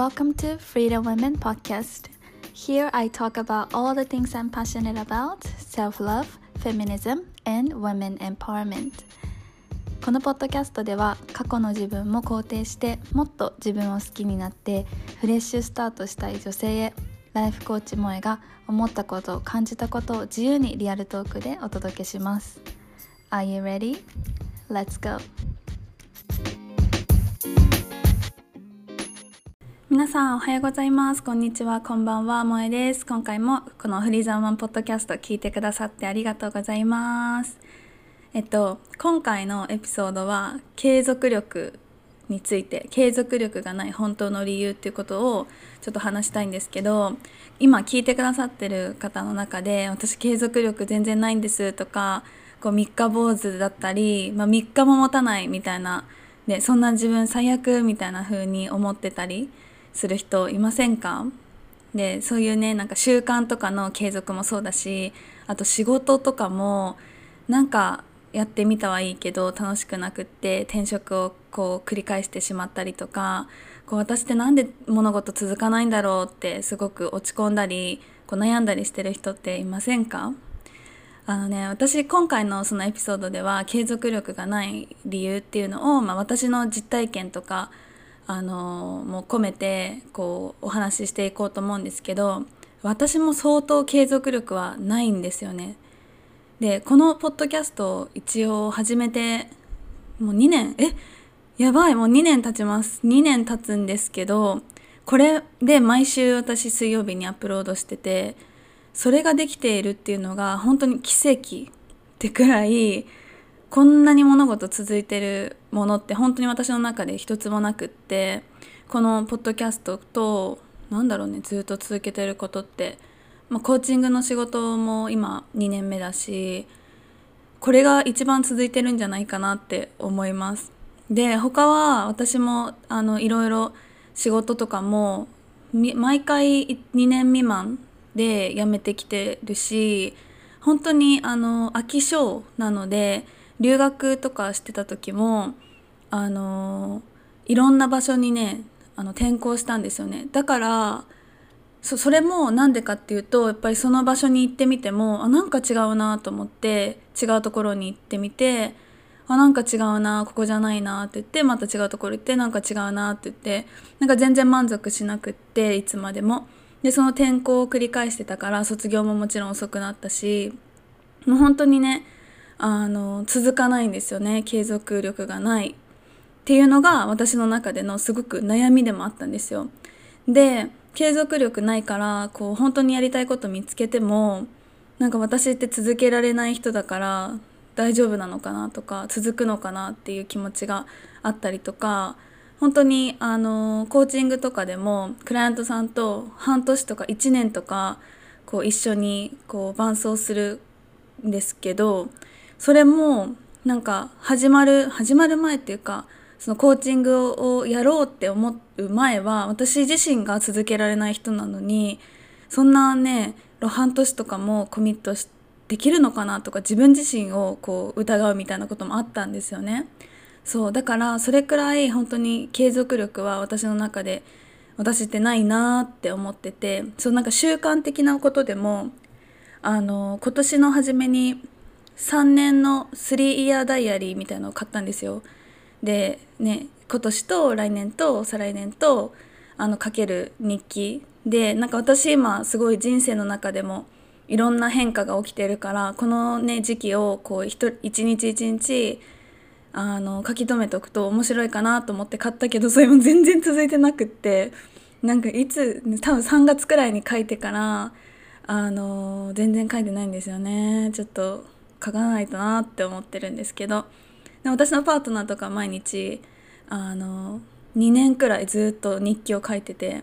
Welcome to Freedom Women Podcast. Here I talk about all the things I'm passionate about self love, feminism, and women empowerment. このポッドキャストでは過去の自分も肯定してもっと自分を好きになってフレッシュスタートしたい女性へライフコーチ萌えが思ったこと感じたことを自由にリアルトークでお届けします Are you ready? Let's go! 皆さんおはようございます。こんにちは。こんばんは。萌えです。今回もこのフリーザーマンポッドキャスト聞いてくださってありがとうございます。えっと今回のエピソードは継続力について継続力がない本当の理由っていうことをちょっと話したいんですけど今聞いてくださってる方の中で私継続力全然ないんですとかこう三日坊主だったり、まあ、3日も持たないみたいな、ね、そんな自分最悪みたいな風に思ってたりする人いませんか？でそういうねなんか習慣とかの継続もそうだしあと仕事とかもなんかやってみたはいいけど楽しくなくって転職をこう繰り返してしまったりとかこう私って何で物事続かないんだろうってすごく落ち込んだりこう悩んだりしてる人っていませんか？あのね私今回のそのエピソードでは継続力がない理由っていうのを、まあ、私の実体験とかあのもう込めてこうお話ししていこうと思うんですけど私も相当継続力はないんですよね。でこのポッドキャストを一応始めてもう2年えやばいもう2年経ちます2年経つんですけどこれで毎週私水曜日にアップロードしててそれができているっていうのが本当に奇跡ってくらいこんなに物事続いてるものって本当に私の中で一つもなくってこのポッドキャストとなんだろうねずっと続けてることって。まあ、コーチングの仕事も今2年目だしこれが一番続いてるんじゃないかなって思います。で他は私もあのいろいろ仕事とかも毎回2年未満で辞めてきてるし本当にあの飽き性なので留学とかしてた時もあのいろんな場所にねあの転校したんですよね。だからそれもなんでかっていうとやっぱりその場所に行ってみてもあなんか違うなと思って違うところに行ってみてあなんか違うなここじゃないなって言ってまた違うところ行ってなんか違うなって言ってなんか全然満足しなくっていつまでも。でその転校を繰り返してたから卒業ももちろん遅くなったしもう本当にねあの続かないんですよね。継続力がない。っていうのが私の中でのすごく悩みでもあったんですよ。で継続力ないからこう本当にやりたいこと見つけてもなんか私って続けられない人だから大丈夫なのかなとか続くのかなっていう気持ちがあったりとか本当にあのコーチングとかでもクライアントさんと半年とか1年とかこう一緒にこう伴走するんですけどそれもなんか始まる始まる前っていうかそのコーチングをやろうって思う前は私自身が続けられない人なのにそんなね半年とかもコミットできるのかなとか自分自身をこう疑うみたいなこともあったんですよね。そうだからそれくらい本当に継続力は私の中で私ってないなーって思っててそうなんか習慣的なことでもあの今年の初めに3年の3イヤーダイアリーみたいなのを買ったんですよ。でね今年と来年と再来年とあの書ける日記でなんか私今すごい人生の中でもいろんな変化が起きてるからこのね時期をこう一日一日あの書き留めておくと面白いかなと思って買ったけど それも全然続いてなくってなんかいつ多分3月くらいに書いてからあの全然書いてないんですよねちょっと書かないとなって思ってるんですけど。で私のパートナーとか毎日あの2年くらいずっと日記を書いてて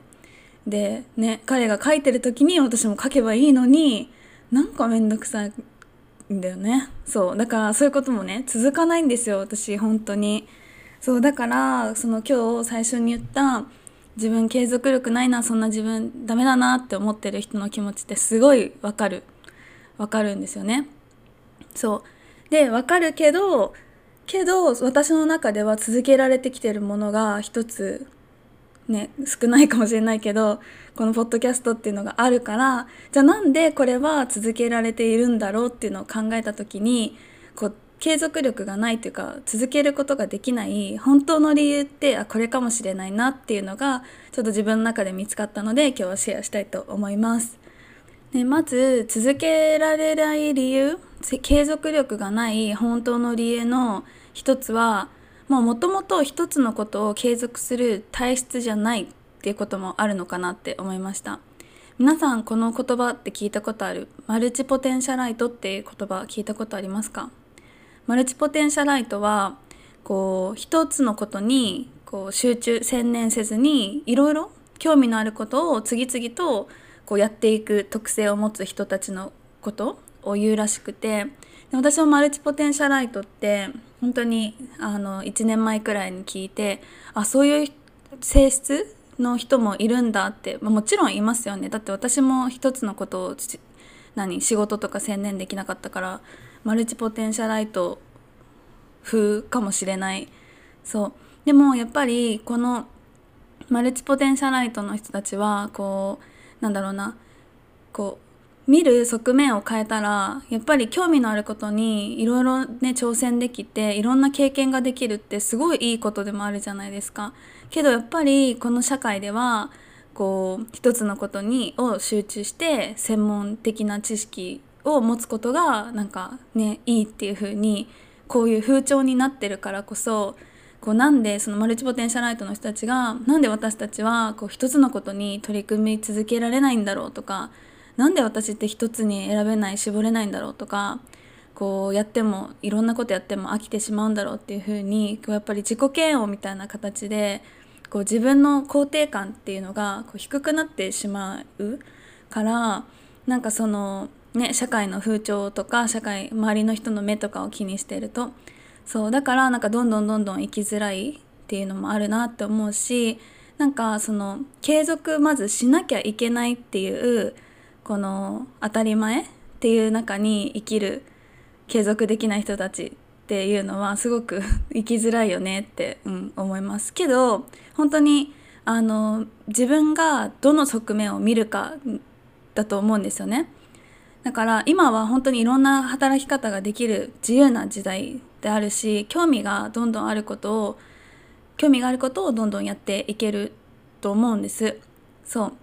でね彼が書いてる時に私も書けばいいのになんかめんどくさいんだよね。そうだからそういうこともね続かないんですよ私本当に。そうだからその今日最初に言った自分継続力ないなそんな自分ダメだなって思ってる人の気持ちってすごいわかる。わかるんですよね。そうでわかるけどけど私の中では続けられてきてるものが一つね少ないかもしれないけどこのポッドキャストっていうのがあるからじゃあなんでこれは続けられているんだろうっていうのを考えた時にこう継続力がないというか続けることができない本当の理由ってあこれかもしれないなっていうのがちょっと自分の中で見つかったので今日はシェアしたいと思います。でまず続けられない理由継続力がない本当の理由の一つはもともと一つのことを継続する体質じゃないっていうこともあるのかなって思いました。皆さんこの言葉って聞いたことある？マルチポテンシャライトっていう言葉聞いたことありますか？マルチポテンシャライトはこう一つのことにこう集中専念せずにいろいろ興味のあることを次々とこうやっていく特性を持つ人たちのことを言うらしくて私もマルチポテンシャライトって本当にあの1年前くらいに聞いてあそういう性質の人もいるんだって、まあ、もちろんいますよね。だって私も一つのことを何仕事とか専念できなかったからマルチポテンシャライト風かもしれない。そう。でもやっぱりこのマルチポテンシャライトの人たちはこうなんだろうなこう見る側面を変えたらやっぱり興味のあることにいろいろね挑戦できていろんな経験ができるってすごいいいことでもあるじゃないですか。けどやっぱりこの社会ではこう一つのことにを集中して専門的な知識を持つことがなんかねいいっていう風にこういう風潮になってるからこそこうなんでそのマルチポテンシャライトの人たちがなんで私たちはこう一つのことに取り組み続けられないんだろうとかなんで私って一つに選べない絞れないんだろうとかこうやってもいろんなことやっても飽きてしまうんだろうっていうふうにこうやっぱり自己嫌悪みたいな形でこう自分の肯定感っていうのがこう低くなってしまうからなんかそのね社会の風潮とか社会周りの人の目とかを気にしてるとそうだからなんかどんどんどんどん生きづらいっていうのもあるなって思うしなんかその継続まずしなきゃいけないっていうこの当たり前っていう中に生きる継続できない人たちっていうのはすごく 生きづらいよねって、うん、思いますけど本当にあの自分がどの側面を見るかだと思うんですよね。だから今は本当にいろんな働き方ができる自由な時代であるし興味がどんどんあることを興味があることをどんどんやっていけると思うんです。そう。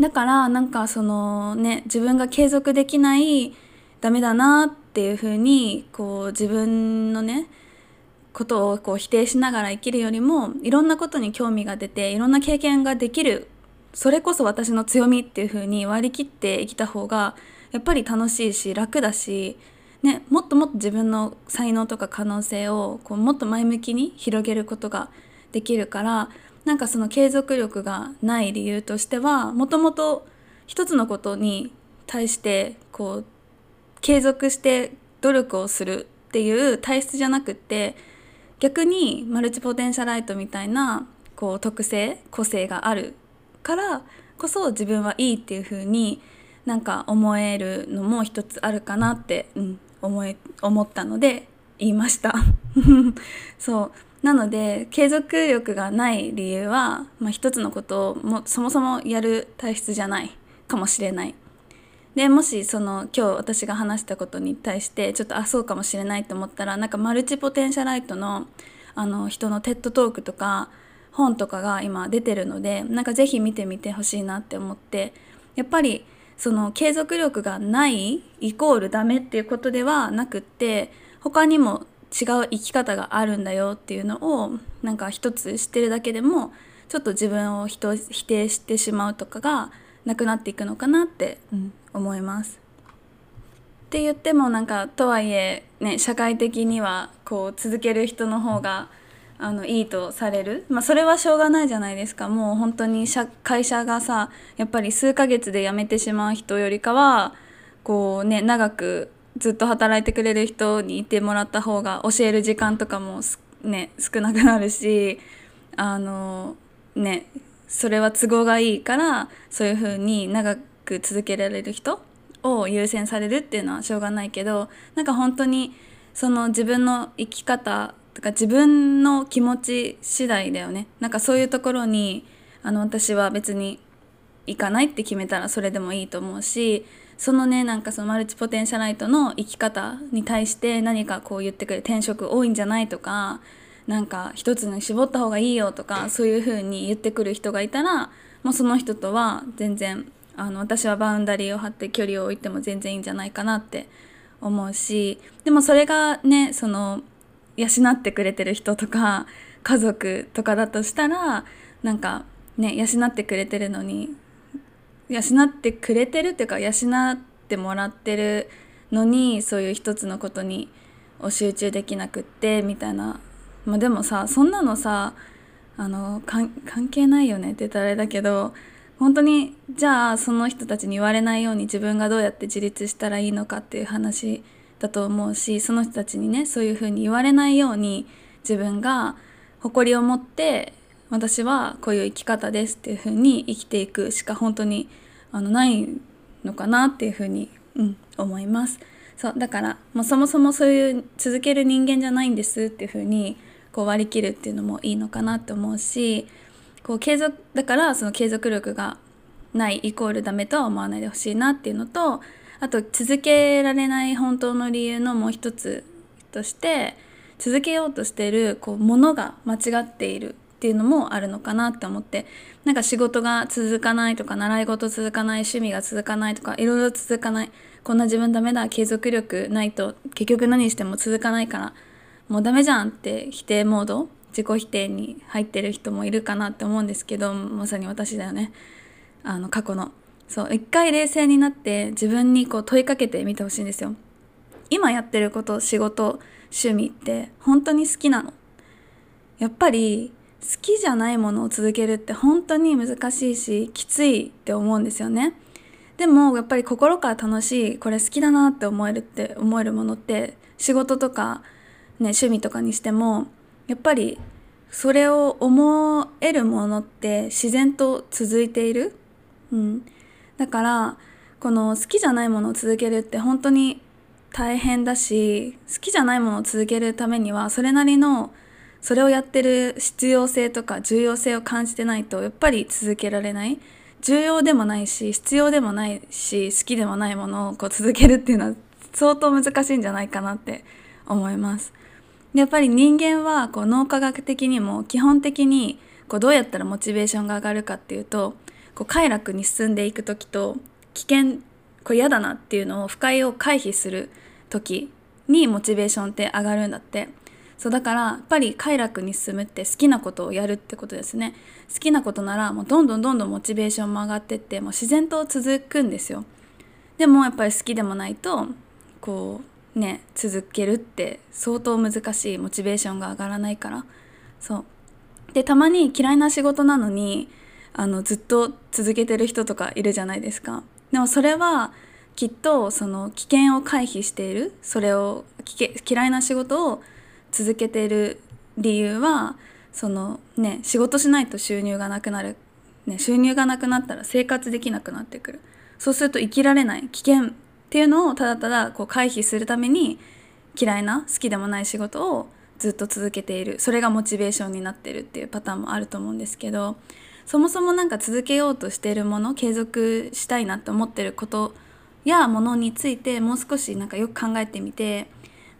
だからなんかそのね自分が継続できないダメだなっていうふうにこう自分のねことをこう否定しながら生きるよりもいろんなことに興味が出ていろんな経験ができるそれこそ私の強みっていうふうに割り切って生きた方がやっぱり楽しいし楽だしね、もっともっと自分の才能とか可能性をこうもっと前向きに広げることができるからなんかその継続力がない理由としてはもともと一つのことに対してこう継続して努力をするっていう体質じゃなくって逆にマルチポテンシャライトみたいなこう特性個性があるからこそ自分はいいっていう風になんか思えるのも一つあるかなって、うん、思い思ったので言いました。そう。なので継続力がない理由は、まあ、一つのことをもそもそもやる体質じゃないかもしれない。でもしその今日私が話したことに対してちょっとあそうかもしれないと思ったらなんか multipotentialite のあの人の TED Talk とか本とかが今出てるのでなんか是非見てみてほしいなって思ってやっぱりその継続力がないイコールダメっていうことではなくって他にも違う生き方があるんだよっていうのをなんか一つ知ってるだけでもちょっと自分を否定してしまうとかがなくなっていくのかなって、思います。って言ってもなんかとはいえね社会的にはこう続ける人の方があのいいとされる、まあ、それはしょうがないじゃないですか。もう本当に会社がさやっぱり数ヶ月で辞めてしまう人よりかはこうね長くずっと働いてくれる人にいてもらった方が教える時間とかもね少なくなるしあのねそれは都合がいいからそういう風に長く続けられる人を優先されるっていうのはしょうがないけどなんか本当にその自分の生き方とか自分の気持ち次第だよね。なんかそういうところにあの私は別に行かないって決めたらそれでもいいと思うしそのねなんかそのマルチポテンシャライトの生き方に対して何かこう言ってくれる転職多いんじゃないとかなんか一つに絞った方がいいよとかそういう風に言ってくる人がいたらもうその人とは全然あの私はバウンダリーを張って距離を置いても全然いいんじゃないかなって思うしでもそれがねその養ってくれてる人とか家族とかだとしたらなんかね養ってくれてるのに養ってくれてるっていうか養ってもらってるのにそういう一つのことにを集中できなくってみたいな、まあ、でもさそんなのさあの関係ないよねって言ったらあれだけど本当にじゃあその人たちに言われないように自分がどうやって自立したらいいのかっていう話だと思うしその人たちにねそういうふうに言われないように自分が誇りを持って私はこういう生き方ですっていうふうに生きていくしか本当にあのないのかなっていうふうに、うん、思います。そうだからもうそもそもそういう続ける人間じゃないんですっていうふうにこう割り切るっていうのもいいのかなって思うしこう継続だからその継続力がないイコールダメとは思わないでほしいなっていうのとあと続けられない本当の理由のもう一つとして続けようとしてるこうものが間違っているっていうのもあるのかなって思ってなんか仕事が続かないとか習い事続かない趣味が続かないとかいろいろ続かないこんな自分ダメだ継続力ないと結局何しても続かないからもうダメじゃんって否定モード自己否定に入ってる人もいるかなって思うんですけどまさに私だよね。あの過去の。そう一回冷静になって自分にこう問いかけてみてほしいんですよ。今やってること仕事趣味って本当に好きなの。やっぱり好きじゃないものを続けるって本当に難しいしきついって思うんですよね。でもやっぱり心から楽しいこれ好きだなって思えるって思えるものって仕事とか、ね、趣味とかにしてもやっぱりそれを思えるものって自然と続いている、うん、だからこの好きじゃないものを続けるって本当に大変だし好きじゃないものを続けるためにはそれなりのそれをやってる必要性とか重要性を感じてないとやっぱり続けられない重要でもないし必要でもないし好きでもないものをこう続けるっていうのは相当難しいんじゃないかなって思います。でやっぱり人間はこう脳科学的にも基本的にこうどうやったらモチベーションが上がるかっていうとこう快楽に進んでいく時と危険これ嫌だなっていうのを不快を回避する時にモチベーションって上がるんだってそうだからやっぱり快楽に進むって好きなことをやるってことですね。好きなことならもうどんどんどんどんモチベーションも上がってってもう自然と続くんですよ。でもやっぱり好きでもないとこうね続けるって相当難しいモチベーションが上がらないから。そう。でたまに嫌いな仕事なのにあのずっと続けてる人とかいるじゃないですか。でもそれはきっとその危険を回避しているそれを嫌いな仕事を続けてる理由はそのね仕事しないと収入がなくなる、ね、収入がなくなったら生活できなくなってくる。そうすると生きられない危険っていうのをただただこう回避するために嫌いな好きでもない仕事をずっと続けている。それがモチベーションになってるっていうパターンもあると思うんですけどそもそも何か続けようとしているもの継続したいなって思ってることやものについてもう少しなんかよく考えてみて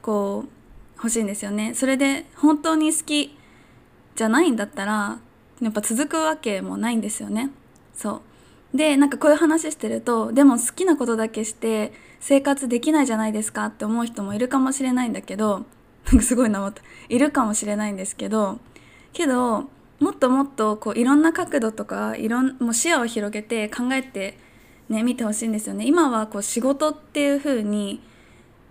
こう欲しいんですよね。それで本当に好きじゃないんだったらやっぱ続くわけもないんですよね。そう。でなんかこういう話してるとでも好きなことだけして生活できないじゃないですかって思う人もいるかもしれないんだけどなんかすごいなまったいるかもしれないんですけどけどもっともっとこういろんな角度とかいろんもう視野を広げて考えてね見てほしいんですよね。今はこう仕事っていう風に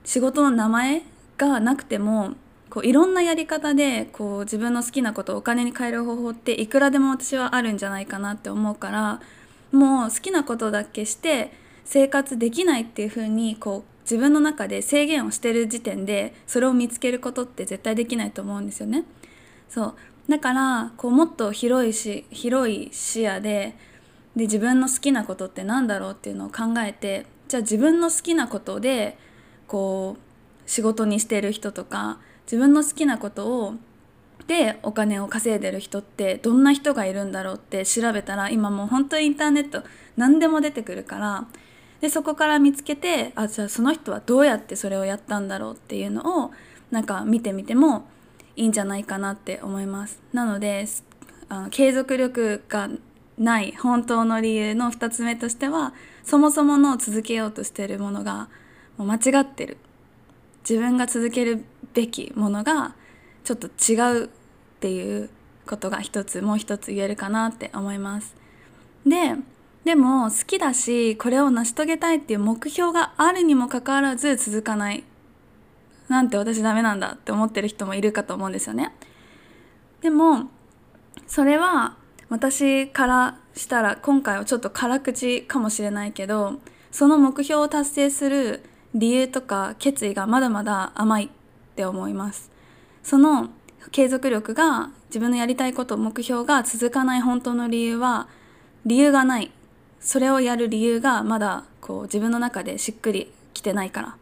仕事の名前がなくてもこういろんなやり方でこう自分の好きなことをお金に変える方法っていくらでも私はあるんじゃないかなって思うからもう好きなことだけして生活できないっていう風にこう自分の中で制限をしてる時点でそれを見つけることって絶対できないと思うんですよね。そうだからこうもっと広いし広い視野でで自分の好きなことって何だろうっていうのを考えてじゃあ自分の好きなことでこう仕事にしてる人とか自分の好きなことをでお金を稼いでる人ってどんな人がいるんだろうって調べたら今もう本当にインターネット何でも出てくるからでそこから見つけてあじゃあその人はどうやってそれをやったんだろうっていうのをなんか見てみてもいいんじゃないかなって思います。なのであの継続力がない本当の理由の2つ目としてはそもそもの続けようとしてるものがもう間違ってる。自分が続けるべきものがちょっと違うっていうことが一つもう一つ言えるかなって思います。ででも好きだしこれを成し遂げたいっていう目標があるにもかかわらず続かないなんて私ダメなんだって思ってる人もいるかと思うんですよね。でもそれは私からしたら今回はちょっと辛口かもしれないけどその目標を達成する理由とか決意がまだまだ甘いって思います。その継続力が自分のやりたいこと目標が続かない本当の理由は理由がない。それをやる理由がまだこう自分の中でしっくりきてないから、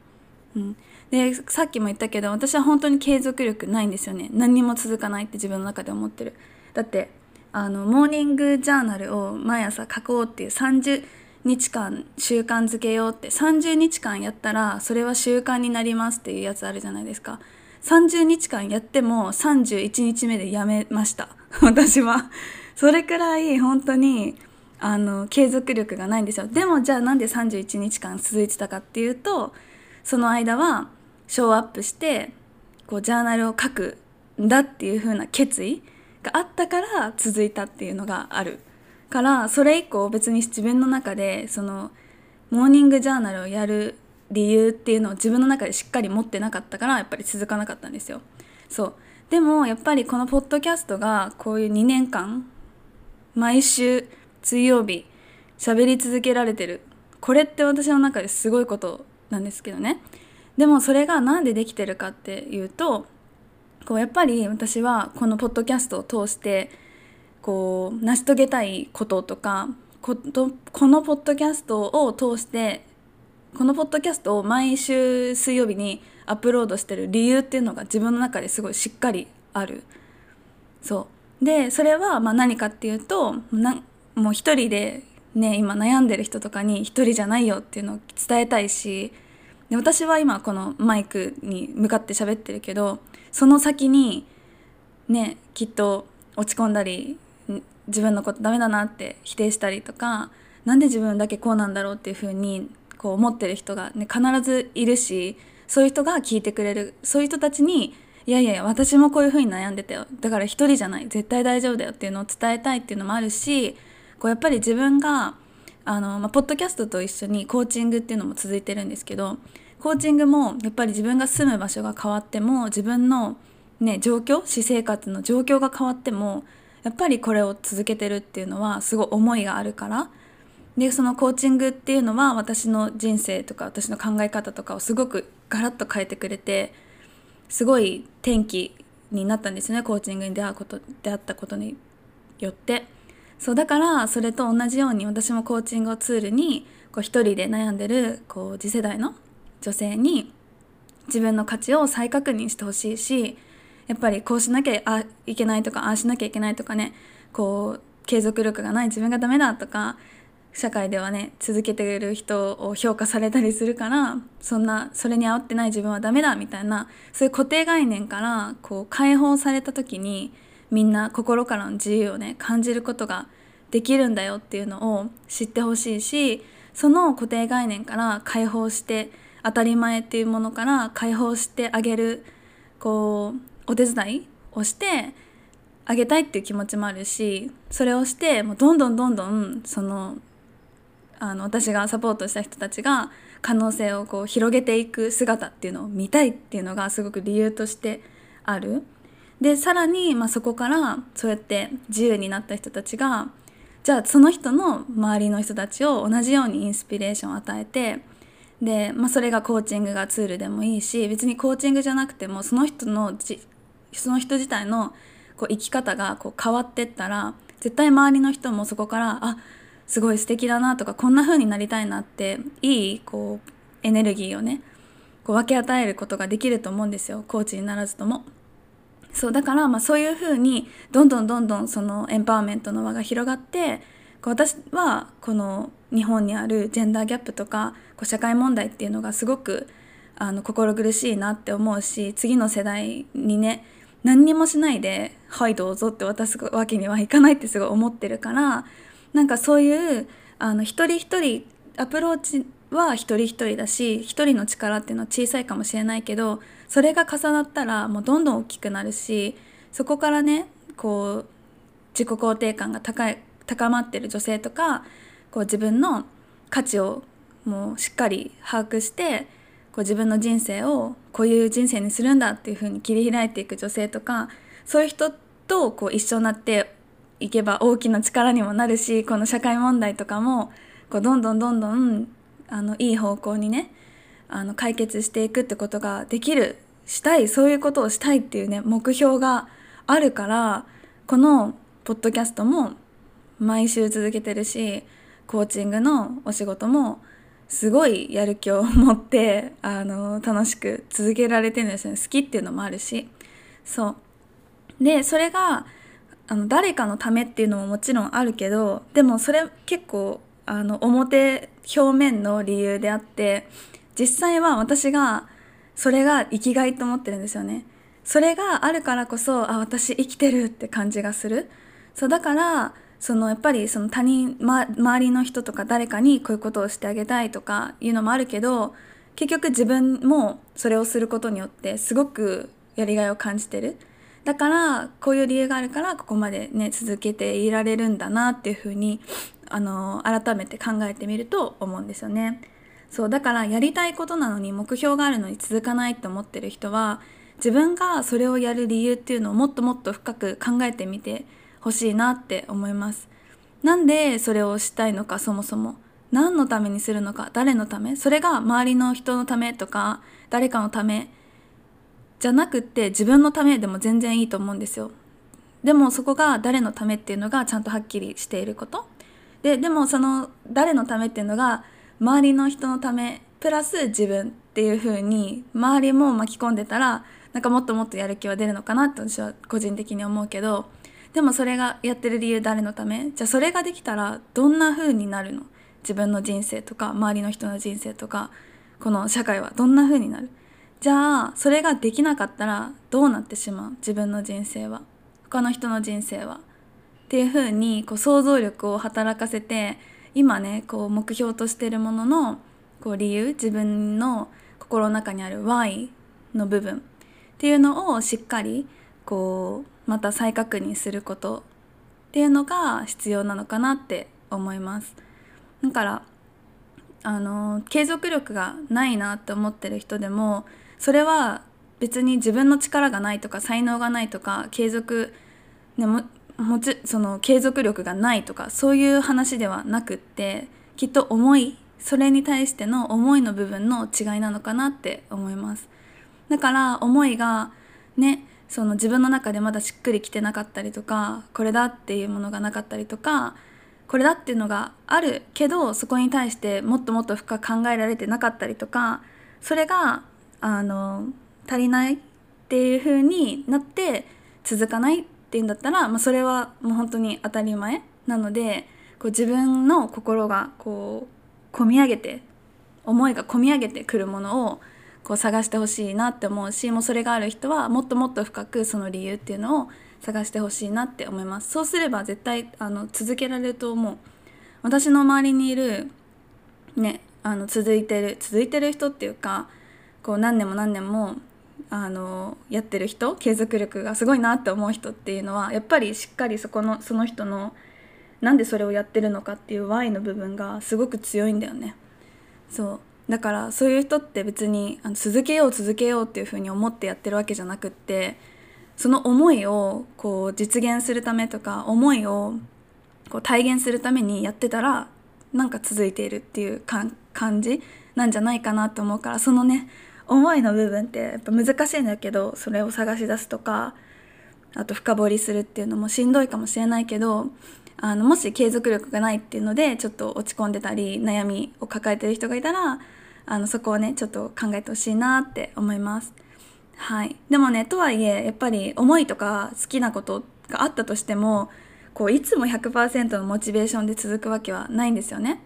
うん、でさっきも言ったけど私は本当に継続力ないんですよね。何にも続かないって自分の中で思ってる。だってあのモーニングジャーナルを毎朝書こうっていう30日間習慣づけようって。30日間やったらそれは習慣になりますっていうやつあるじゃないですか。30日間やっても31日目でやめました。私は。それくらい本当にあの継続力がないんですよ。でもじゃあなんで31日間続いてたかっていうとその間はショーアップしてこうジャーナルを書くんだっていう風な決意があったから続いたっていうのがある。からそれ以降別に自分の中でそのモーニングジャーナルをやる理由っていうのを自分の中でしっかり持ってなかったからやっぱり続かなかったんですよ。そう。でもやっぱりこのポッドキャストがこういう2年間毎週水曜日喋り続けられてる。これって私の中ですごいことなんですけどね。でもそれが何でできてるかっていうとこうやっぱり私はこのポッドキャストを通してこう成し遂げたいこととかこのポッドキャストを通してこのポッドキャストを毎週水曜日にアップロードしてる理由っていうのが自分の中ですごいしっかりある。そう。でそれはまあ何かっていうとなもう一人でね今悩んでる人とかに一人じゃないよっていうのを伝えたいしで私は今このマイクに向かって喋ってるけどその先にねきっと落ち込んだり自分のことダメだなって否定したりとか何で自分だけこうなんだろうっていうふうにこう思ってる人が、ね、必ずいるしそういう人が聞いてくれるそういう人たちにいやいや私もこういうふうに悩んでたよ。だから一人じゃない。絶対大丈夫だよっていうのを伝えたいっていうのもあるしこうやっぱり自分があの、まあ、ポッドキャストと一緒にコーチングっていうのも続いてるんですけどコーチングもやっぱり自分が住む場所が変わっても自分の、ね、状況私生活の状況が変わってもやっぱりこれを続けてるっていうのはすごい思いがあるから。でそのコーチングっていうのは私の人生とか私の考え方とかをすごくガラッと変えてくれてすごい転機になったんですね。コーチングに出会うこと出会ったことによって。そうだからそれと同じように私もコーチングをツールにこう一人で悩んでるこう次世代の女性に自分の価値を再確認してほしいしやっぱりこうしなきゃいけないとかああしなきゃいけないとかねこう継続力がない自分がダメだとか社会ではね続けてる人を評価されたりするからそんなそれに合ってない自分はダメだみたいなそういう固定概念からこう解放された時にみんな心からの自由をね感じることができるんだよっていうのを知ってほしいしその固定概念から解放して当たり前っていうものから解放してあげるこうお手伝いをしてあげたいっていう気持ちもあるしそれをしてもうどんどんどんどんそのあの私がサポートした人たちが可能性をこう広げていく姿っていうのを見たいっていうのがすごく理由としてある。でさらに、まあ、そこからそうやって自由になった人たちがじゃあその人の周りの人たちを同じようにインスピレーションを与えてで、まあ、それがコーチングがツールでもいいし別にコーチングじゃなくてもその人のその人自体のこう生き方がこう変わってったら絶対周りの人もそこからあすごい素敵だなとかこんな風になりたいなっていいこうエネルギーをねこう分け与えることができると思うんですよコーチにならずとも。そうだからまあそういうふうにどんどんどんどんそのエンパワーメントの輪が広がってこう私はこの日本にあるジェンダーギャップとかこう社会問題っていうのがすごくあの心苦しいなって思うし次の世代にね何にもしないで「はいどうぞ」って渡すわけにはいかないってすごい思ってるからなんかそういうあの一人一人アプローチは一人一人だし一人の力っていうのは小さいかもしれないけどそれが重なったらもうどんどん大きくなるしそこからねこう自己肯定感が高い高まってる女性とかこう自分の価値をもうしっかり把握してこう自分の人生をこういう人生にするんだっていうふうに切り開いていく女性とかそういう人とこう一緒になっていけば大きな力にもなるしこの社会問題とかもこうどんどんどんどんあのいい方向にねあの解決していくってことができるしたいそういうことをしたいっていうね目標があるからこのポッドキャストも毎週続けてるしコーチングのお仕事もすごいやる気を持ってあの楽しく続けられてるんですね。好きっていうのもあるし。そう。でそれがあの誰かのためっていうのももちろんあるけどでもそれ結構あの表表面の理由であって実際は私がそれが生きがいと思ってるんですよね。それがあるからこそあ私生きてるって感じがする。そうだからそのやっぱりその他人、ま、周りの人とか誰かにこういうことをしてあげたいとかいうのもあるけど結局自分もそれをすることによってすごくやりがいを感じてるだからこういう理由があるからここまでね続けていられるんだなっていうふうにあの改めて考えてみると思うんですよね。そうだからやりたいことなのに目標があるのに続かないって思ってる人は自分がそれをやる理由っていうのをもっともっと深く考えてみてほしいなって思います。なんでそれをしたいのかそもそも。何のためにするのか誰のため？それが周りの人のためとか誰かのためじゃなくって自分のためでも全然いいと思うんですよ。でもそこが誰のためっていうのがちゃんとはっきりしていること。ででもその誰のためっていうのが周りの人のためプラス自分っていう風に周りも巻き込んでたらなんかもっともっとやる気は出るのかなって私は個人的に思うけどでもそれがやってる理由誰のため？じゃあそれができたらどんな風になるの？自分の人生とか周りの人の人生とかこの社会はどんな風になる？じゃあそれができなかったらどうなってしまう？自分の人生は。他の人の人生は。っていう風にこう想像力を働かせて今ねこう目標としてるもののこう理由自分の心の中にある Y の部分っていうのをしっかりこうまた再確認することっていうのが必要なのかなって思います。だからあの継続力がないなって思ってる人でもそれは別に自分の力がないとか才能がないとか継続、ね、ももちその継続力がないとかそういう話ではなくってきっと思いそれに対しての思いの部分の違いなのかなって思いますだから思いがねその自分の中でまだしっくりきてなかったりとかこれだっていうものがなかったりとかこれだっていうのがあるけどそこに対してもっともっと深く考えられてなかったりとかそれがあの足りないっていう風になって続かないっていうんだったら、まあ、それはもう本当に当たり前なのでこう自分の心がこう込み上げて思いが込み上げてくるものをこう探してほしいなって思うしもうそれがある人はもっともっと深くその理由っていうのを探してほしいなって思います。そうすれば絶対あの続けられると思う。私の周りにいるねあの続いてる続いてる人っていうかこう何年も何年もあのやってる人継続力がすごいなって思う人っていうのはやっぱりしっかりそこのその人のなんでそれをやってるのかっていう Y の部分がすごく強いんだよね。そう。だからそういう人って別にあの続けよう続けようっていうふうに思ってやってるわけじゃなくってその思いをこう実現するためとか思いをこう体現するためにやってたらなんか続いているっていう感じなんじゃないかなと思うからそのね思いの部分ってやっぱ難しいんだけどそれを探し出すとかあと深掘りするっていうのもしんどいかもしれないけどあのもし継続力がないっていうのでちょっと落ち込んでたり悩みを抱えてる人がいたらあのそこをねちょっと考えてほしいなって思います。はい。でもね、とはいえ、やっぱり思いとか好きなことがあったとしても、こう、いつも100%のモチベーションで続くわけはないんですよね。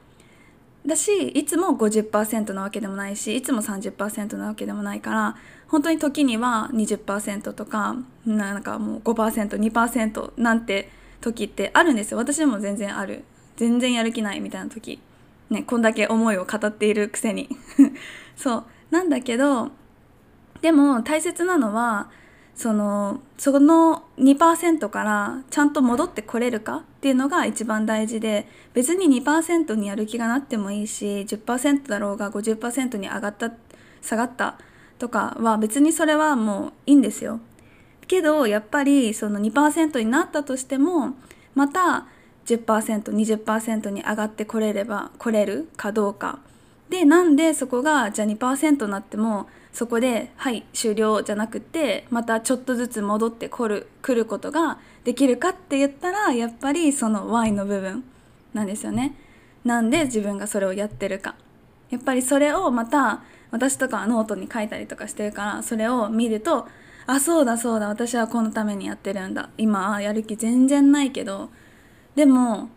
だし、いつも50%なわけでもないし、いつも30%なわけでもないから、本当に時には20%とか、なんかもう5%、2%なんて時ってあるんですよ。私も全然ある。全然やる気ないみたいな時。ね、こんだけ思いを語っているくせに。そう。なんだけど、でも大切なのは、そのその2%からちゃんと戻ってこれるかっていうのが一番大事で別に2%にやる気がなってもいいし10%だろうが50%に上がった下がったとかは別にそれはもういいんですよ。けどやっぱりその2%になったとしてもまた 10%20% に上がってこれれば来れる？かどうかでなんでそこがじゃあ2%になってもそこで「はい終了」じゃなくてまたちょっとずつ戻ってくる来ることができるかって言ったらやっぱりその Y の部分なんですよね。なんで自分がそれをやってるか。やっぱりそれをまた私とかはノートに書いたりとかしてるからそれを見るとあそうだそうだ私はこのためにやってるんだ今やる気全然ないけどでも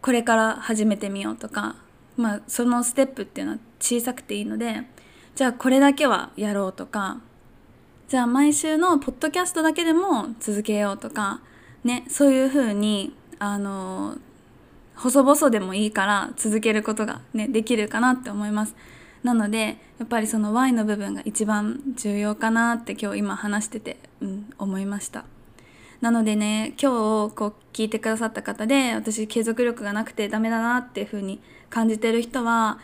これから始めてみようとかまあそのステップっていうのは小さくていいのでじゃあこれだけはやろうとかじゃあ毎週のポッドキャストだけでも続けようとかねそういうふうにあの細々でもいいから続けることがねできるかなって思います。なのでやっぱりその Y の部分が一番重要かなって今日今話してて、うん、思いました。なのでね今日こう聞いてくださった方で私継続力がなくてダメだなっていうふうに感じてる人は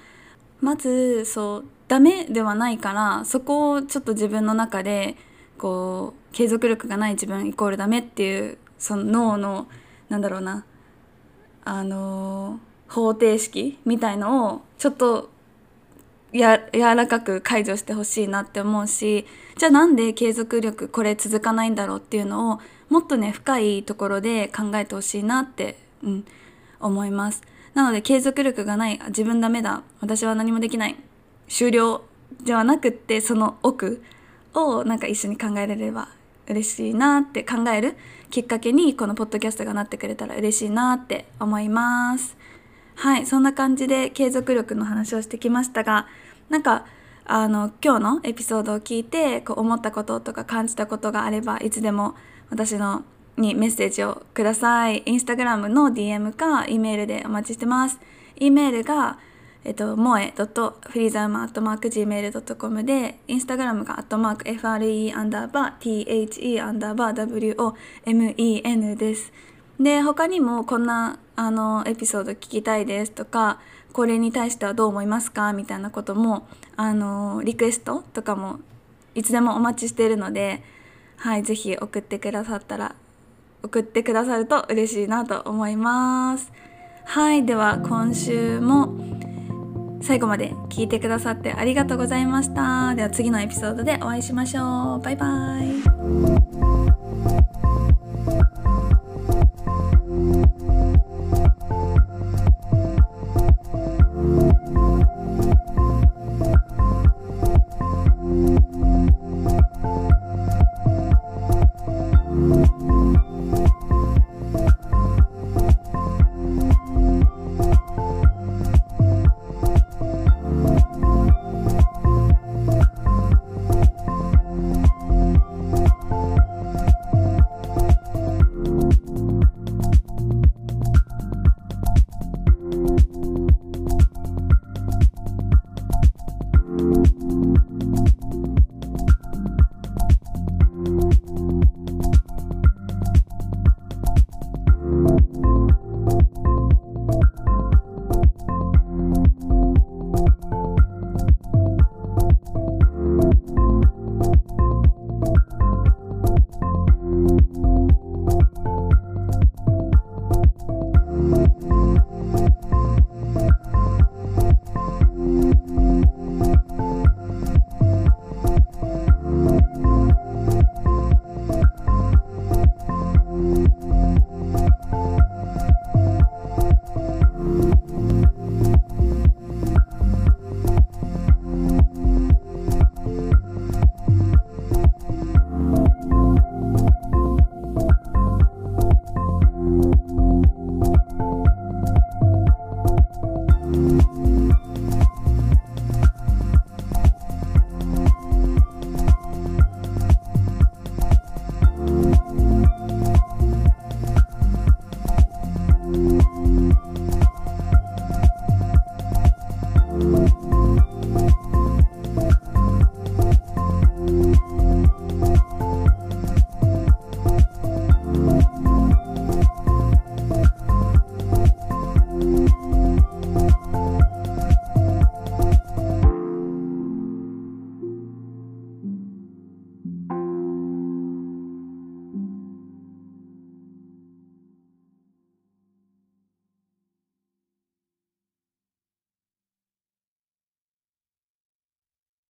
まずそうダメではないからそこをちょっと自分の中でこう継続力がない自分イコールダメっていうその脳のなんだろうなあの方程式みたいのをちょっとや柔らかく解除してほしいなって思うしじゃあなんで継続力これ続かないんだろうっていうのをもっとね深いところで考えてほしいなって、うん、思います。なので継続力がない自分ダメだ私は何もできない終了ではなくってその奥をなんか一緒に考えられれば嬉しいなって考えるきっかけにこのポッドキャストがなってくれたら嬉しいなって思いますはいそんな感じで継続力の話をしてきましたがなんかあの今日のエピソードを聞いてこう思ったこととか感じたことがあればいつでも私のにメッセージをください。インスタグラムの DM か E メールでお待ちしてます。E メールが、えっと、もえ .freezerma.gmail.com で、インスタグラムが、アットマーク FRE アンダーバー THE アンダーバー WOMEN です。で、他にもこんなあのエピソード聞きたいですとか、これに対してはどう思いますかみたいなことも、あの、リクエストとかもいつでもお待ちしているので、はい、ぜひ送ってくださったら送ってくださると嬉しいなと思います。はいでは今週も最後まで聞いてくださってありがとうございました。では次のエピソードでお会いしましょう。バイバイ。